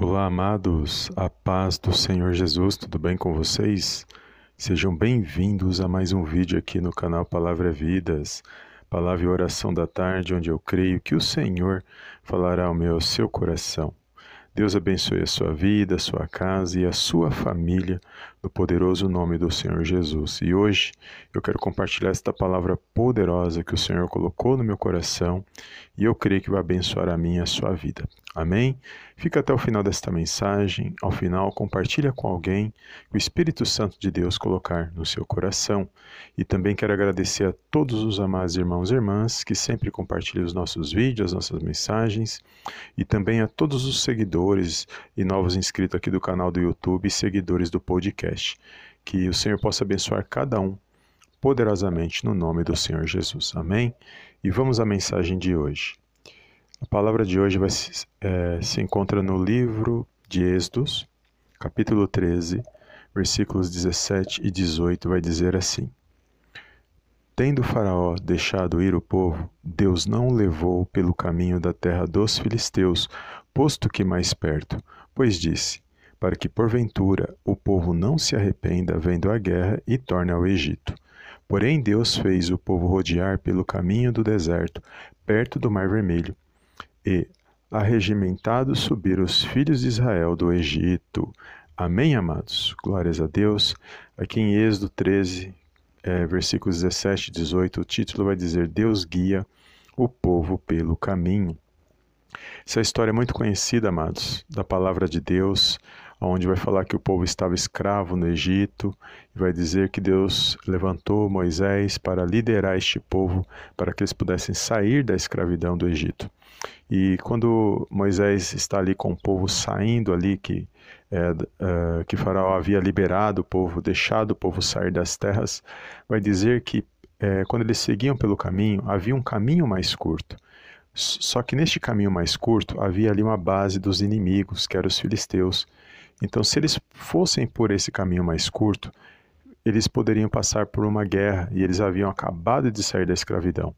Olá, amados, a paz do Senhor Jesus, tudo bem com vocês? Sejam bem-vindos a mais um vídeo aqui no canal Palavra Vidas, Palavra e Oração da Tarde, onde eu creio que o Senhor falará ao meu ao seu coração. Deus abençoe a sua vida, a sua casa e a sua família, no poderoso nome do Senhor Jesus. E hoje eu quero compartilhar esta palavra poderosa que o Senhor colocou no meu coração e eu creio que vai abençoar a minha e a sua vida. Amém? Fica até o final desta mensagem. Ao final, compartilha com alguém que o Espírito Santo de Deus colocar no seu coração. E também quero agradecer a todos os amados irmãos e irmãs que sempre compartilham os nossos vídeos, as nossas mensagens, e também a todos os seguidores e novos inscritos aqui do canal do YouTube e seguidores do podcast. Que o Senhor possa abençoar cada um poderosamente no nome do Senhor Jesus. Amém? E vamos à mensagem de hoje. A palavra de hoje vai, é, se encontra no livro de Êxodos, capítulo 13, versículos 17 e 18, vai dizer assim: Tendo Faraó deixado ir o povo, Deus não o levou pelo caminho da terra dos filisteus, posto que mais perto, pois disse: Para que porventura o povo não se arrependa vendo a guerra e torne ao Egito. Porém Deus fez o povo rodear pelo caminho do deserto, perto do Mar Vermelho e, arregimentados, subiram os filhos de Israel do Egito. Amém, amados? Glórias a Deus. Aqui em Êxodo 13, é, versículos 17 e 18, o título vai dizer: Deus guia o povo pelo caminho. Essa história é muito conhecida, amados, da palavra de Deus, onde vai falar que o povo estava escravo no Egito, e vai dizer que Deus levantou Moisés para liderar este povo, para que eles pudessem sair da escravidão do Egito. E quando Moisés está ali com o povo saindo ali, que, é, é, que Faraó havia liberado o povo, deixado o povo sair das terras, vai dizer que é, quando eles seguiam pelo caminho, havia um caminho mais curto. Só que neste caminho mais curto havia ali uma base dos inimigos, que eram os filisteus. Então, se eles fossem por esse caminho mais curto, eles poderiam passar por uma guerra e eles haviam acabado de sair da escravidão.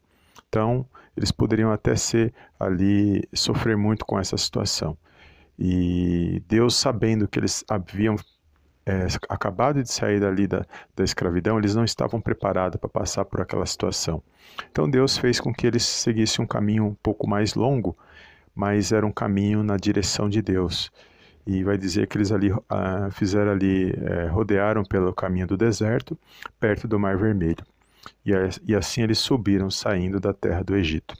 Então, eles poderiam até ser ali, sofrer muito com essa situação. E Deus, sabendo que eles haviam é, acabado de sair dali da, da escravidão, eles não estavam preparados para passar por aquela situação. Então Deus fez com que eles seguissem um caminho um pouco mais longo, mas era um caminho na direção de Deus. E vai dizer que eles ali ah, fizeram ali, é, rodearam pelo caminho do deserto, perto do Mar Vermelho e, assim eles subiram saindo da terra do Egito.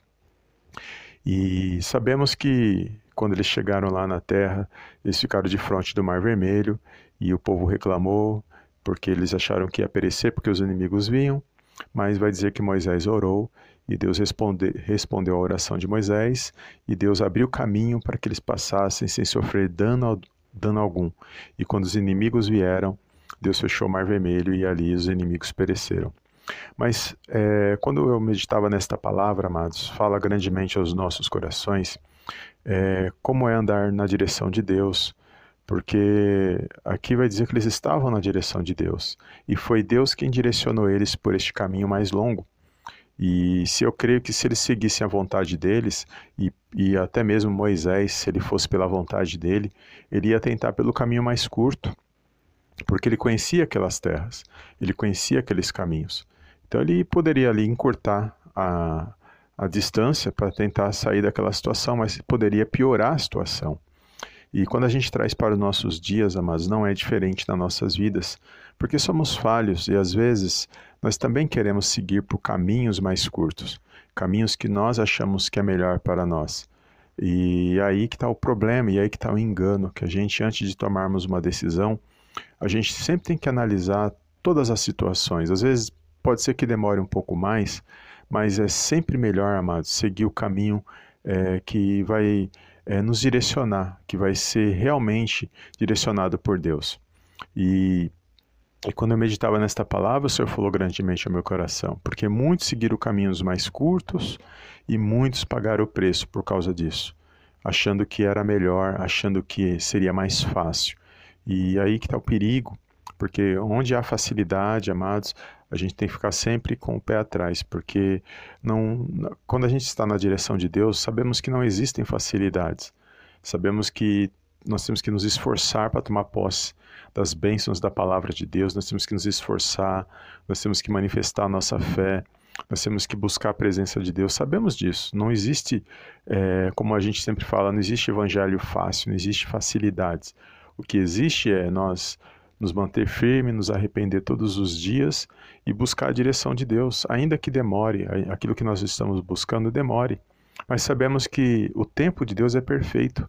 E sabemos que quando eles chegaram lá na terra, eles ficaram de frente do Mar Vermelho e o povo reclamou porque eles acharam que ia perecer porque os inimigos vinham. Mas vai dizer que Moisés orou e Deus responde, respondeu à oração de Moisés e Deus abriu caminho para que eles passassem sem sofrer dano, dano algum. E quando os inimigos vieram, Deus fechou o Mar Vermelho e ali os inimigos pereceram. Mas é, quando eu meditava nesta palavra, amados, fala grandemente aos nossos corações é, como é andar na direção de Deus, porque aqui vai dizer que eles estavam na direção de Deus e foi Deus quem direcionou eles por este caminho mais longo. E se eu creio que se eles seguissem a vontade deles, e, e até mesmo Moisés, se ele fosse pela vontade dele, ele ia tentar pelo caminho mais curto, porque ele conhecia aquelas terras, ele conhecia aqueles caminhos. Então ele poderia ali encurtar a, a distância para tentar sair daquela situação, mas poderia piorar a situação. E quando a gente traz para os nossos dias, amados, não é diferente nas nossas vidas, porque somos falhos e às vezes nós também queremos seguir por caminhos mais curtos, caminhos que nós achamos que é melhor para nós. E aí que está o problema, e aí que está o engano, que a gente, antes de tomarmos uma decisão, a gente sempre tem que analisar todas as situações. Às vezes Pode ser que demore um pouco mais, mas é sempre melhor, amados, seguir o caminho é, que vai é, nos direcionar, que vai ser realmente direcionado por Deus. E, e quando eu meditava nesta palavra, o Senhor falou grandemente ao meu coração, porque muitos seguiram caminhos mais curtos e muitos pagaram o preço por causa disso, achando que era melhor, achando que seria mais fácil. E aí que está o perigo, porque onde há facilidade, amados, a gente tem que ficar sempre com o pé atrás, porque não, quando a gente está na direção de Deus, sabemos que não existem facilidades. Sabemos que nós temos que nos esforçar para tomar posse das bênçãos da palavra de Deus, nós temos que nos esforçar, nós temos que manifestar a nossa fé, nós temos que buscar a presença de Deus. Sabemos disso. Não existe, é, como a gente sempre fala, não existe evangelho fácil, não existe facilidades. O que existe é nós nos manter firme, nos arrepender todos os dias e buscar a direção de Deus, ainda que demore, aquilo que nós estamos buscando demore. Mas sabemos que o tempo de Deus é perfeito.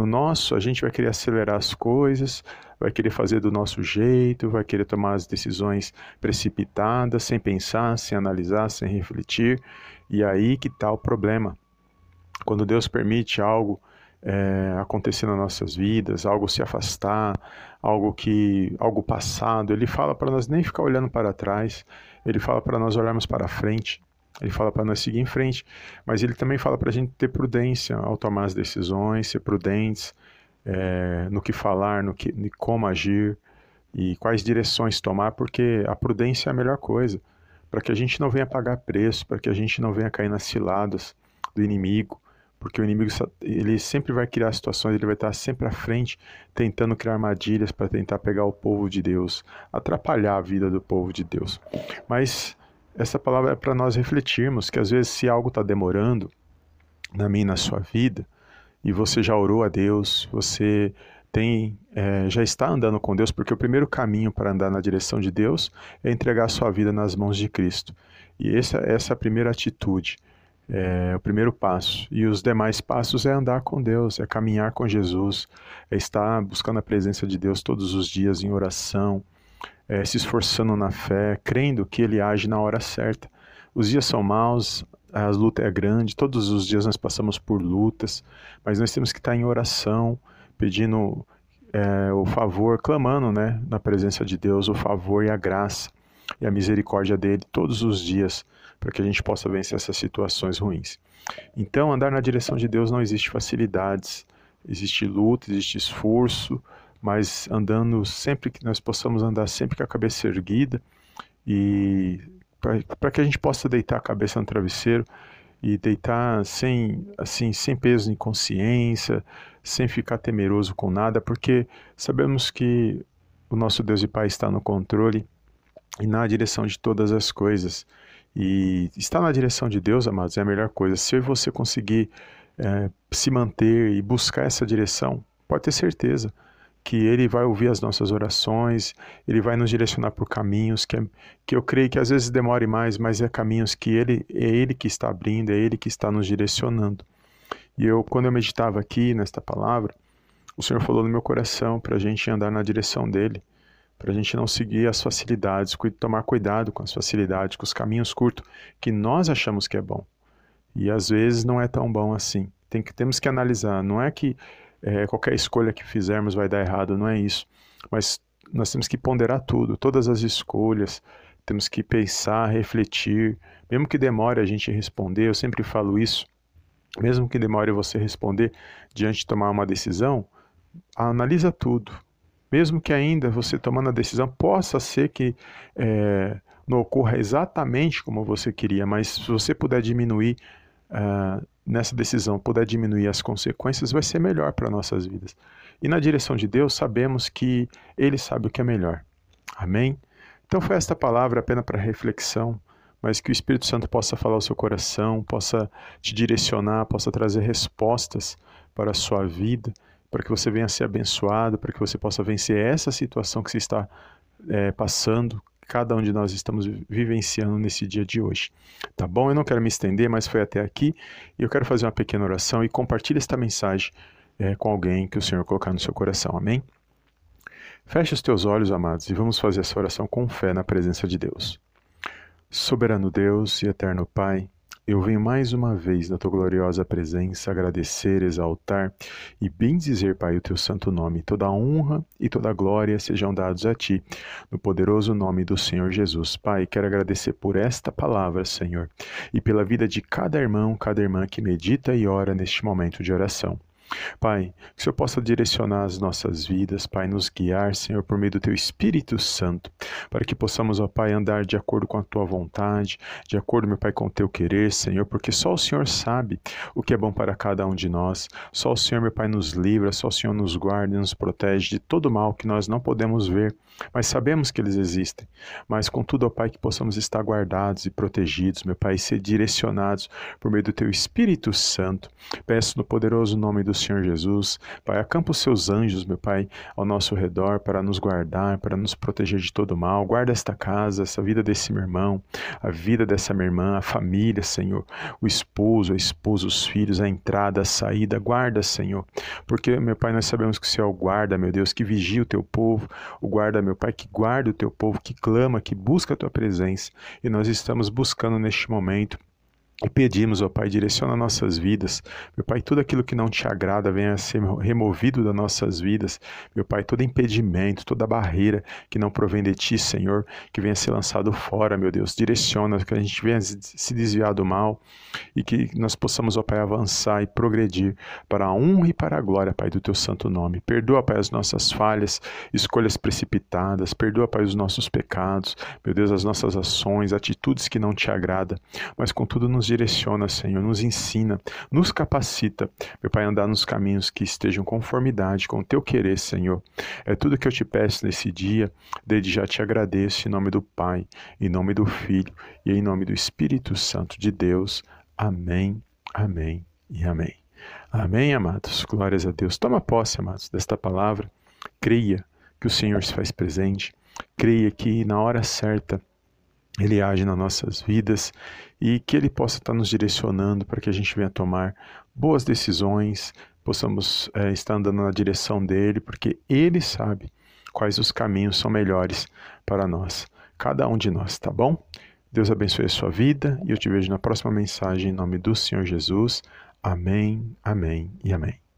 No nosso, a gente vai querer acelerar as coisas, vai querer fazer do nosso jeito, vai querer tomar as decisões precipitadas, sem pensar, sem analisar, sem refletir. E aí que está o problema. Quando Deus permite algo é, acontecer nas nossas vidas, algo se afastar, algo que algo passado, ele fala para nós nem ficar olhando para trás, ele fala para nós olharmos para frente. Ele fala para nós seguir em frente, mas ele também fala para a gente ter prudência ao tomar as decisões, ser prudentes é, no que falar, no que, como agir e quais direções tomar, porque a prudência é a melhor coisa para que a gente não venha pagar preço, para que a gente não venha cair nas ciladas do inimigo, porque o inimigo ele sempre vai criar situações, ele vai estar sempre à frente, tentando criar armadilhas para tentar pegar o povo de Deus, atrapalhar a vida do povo de Deus. Mas essa palavra é para nós refletirmos que às vezes se algo está demorando na minha na sua vida e você já orou a Deus, você tem é, já está andando com Deus, porque o primeiro caminho para andar na direção de Deus é entregar a sua vida nas mãos de Cristo. E essa, essa é a primeira atitude, é o primeiro passo. E os demais passos é andar com Deus, é caminhar com Jesus, é estar buscando a presença de Deus todos os dias em oração, é, se esforçando na fé, crendo que Ele age na hora certa. Os dias são maus, a luta é grande, todos os dias nós passamos por lutas, mas nós temos que estar em oração, pedindo é, o favor, clamando né, na presença de Deus o favor e a graça e a misericórdia dele todos os dias, para que a gente possa vencer essas situações ruins. Então, andar na direção de Deus não existe facilidades, existe luta, existe esforço, mas andando sempre que nós possamos andar sempre com a cabeça erguida e para que a gente possa deitar a cabeça no travesseiro e deitar sem assim sem peso em consciência, sem ficar temeroso com nada, porque sabemos que o nosso Deus e Pai está no controle e na direção de todas as coisas. E estar na direção de Deus, amados, é a melhor coisa. Se você conseguir é, se manter e buscar essa direção, pode ter certeza que Ele vai ouvir as nossas orações, Ele vai nos direcionar por caminhos que, é, que eu creio que às vezes demore mais, mas é caminhos que Ele é Ele que está abrindo, é Ele que está nos direcionando. E eu, quando eu meditava aqui nesta palavra, o Senhor falou no meu coração para a gente andar na direção dele, para a gente não seguir as facilidades, tomar cuidado com as facilidades, com os caminhos curtos que nós achamos que é bom. E às vezes não é tão bom assim. Tem que, temos que analisar. Não é que é, qualquer escolha que fizermos vai dar errado, não é isso. Mas nós temos que ponderar tudo, todas as escolhas, temos que pensar, refletir, mesmo que demore a gente responder, eu sempre falo isso, mesmo que demore você responder diante de tomar uma decisão, analisa tudo. Mesmo que ainda você tomando a decisão possa ser que é, não ocorra exatamente como você queria, mas se você puder diminuir uh, nessa decisão puder diminuir as consequências, vai ser melhor para nossas vidas. E na direção de Deus, sabemos que Ele sabe o que é melhor. Amém? Então foi esta palavra apenas para reflexão, mas que o Espírito Santo possa falar ao seu coração, possa te direcionar, possa trazer respostas para a sua vida, para que você venha ser abençoado, para que você possa vencer essa situação que você está é, passando, cada um de nós estamos vivenciando nesse dia de hoje. Tá bom? Eu não quero me estender, mas foi até aqui e eu quero fazer uma pequena oração e compartilhar esta mensagem é, com alguém que o Senhor colocar no seu coração. Amém? Feche os teus olhos, amados, e vamos fazer essa oração com fé na presença de Deus. Soberano Deus e eterno Pai, eu venho mais uma vez na tua gloriosa presença agradecer, exaltar e bendizer, Pai, o teu santo nome. Toda honra e toda a glória sejam dados a ti, no poderoso nome do Senhor Jesus. Pai, quero agradecer por esta palavra, Senhor, e pela vida de cada irmão, cada irmã que medita e ora neste momento de oração. Pai, que o Senhor possa direcionar as nossas vidas, Pai, nos guiar, Senhor, por meio do Teu Espírito Santo, para que possamos, ó Pai, andar de acordo com a Tua vontade, de acordo, meu Pai, com o Teu querer, Senhor, porque só o Senhor sabe o que é bom para cada um de nós, só o Senhor, meu Pai, nos livra, só o Senhor nos guarda e nos protege de todo mal que nós não podemos ver, mas sabemos que eles existem. Mas, contudo, ó Pai, que possamos estar guardados e protegidos, meu Pai, e ser direcionados por meio do Teu Espírito Santo. Peço no poderoso nome do Senhor Jesus, Pai, acampa os Seus anjos, meu Pai, ao nosso redor para nos guardar, para nos proteger de todo mal. Guarda esta casa, essa vida desse meu irmão, a vida dessa minha irmã, a família, Senhor, o esposo, a esposa, os filhos, a entrada, a saída. Guarda, Senhor, porque, meu Pai, nós sabemos que o Senhor é guarda, meu Deus, que vigia o Teu povo, o guarda, meu Pai, que guarda o Teu povo, que clama, que busca a Tua presença. E nós estamos buscando neste momento e pedimos, ó Pai, direciona nossas vidas. Meu Pai, tudo aquilo que não te agrada venha a ser removido das nossas vidas. Meu Pai, todo impedimento, toda barreira que não provém de Ti, Senhor, que venha a ser lançado fora, meu Deus. Direciona, que a gente venha se desviar do mal e que nós possamos, ó Pai, avançar e progredir para a honra e para a glória, Pai, do Teu santo nome. Perdoa, Pai, as nossas falhas, escolhas precipitadas. Perdoa, Pai, os nossos pecados. Meu Deus, as nossas ações, atitudes que não te agradam. Mas, contudo, nos direciona, Senhor, nos ensina, nos capacita, meu Pai, a andar nos caminhos que estejam conformidade com o teu querer, Senhor. É tudo que eu te peço nesse dia, desde já te agradeço em nome do Pai, em nome do Filho e em nome do Espírito Santo de Deus. Amém, amém e amém. Amém, amados. Glórias a Deus. Toma posse, amados, desta palavra. Creia que o Senhor se faz presente. Creia que na hora certa ele age nas nossas vidas e que Ele possa estar nos direcionando para que a gente venha tomar boas decisões, possamos é, estar andando na direção dele, porque Ele sabe quais os caminhos são melhores para nós, cada um de nós, tá bom? Deus abençoe a sua vida e eu te vejo na próxima mensagem em nome do Senhor Jesus. Amém, amém e amém.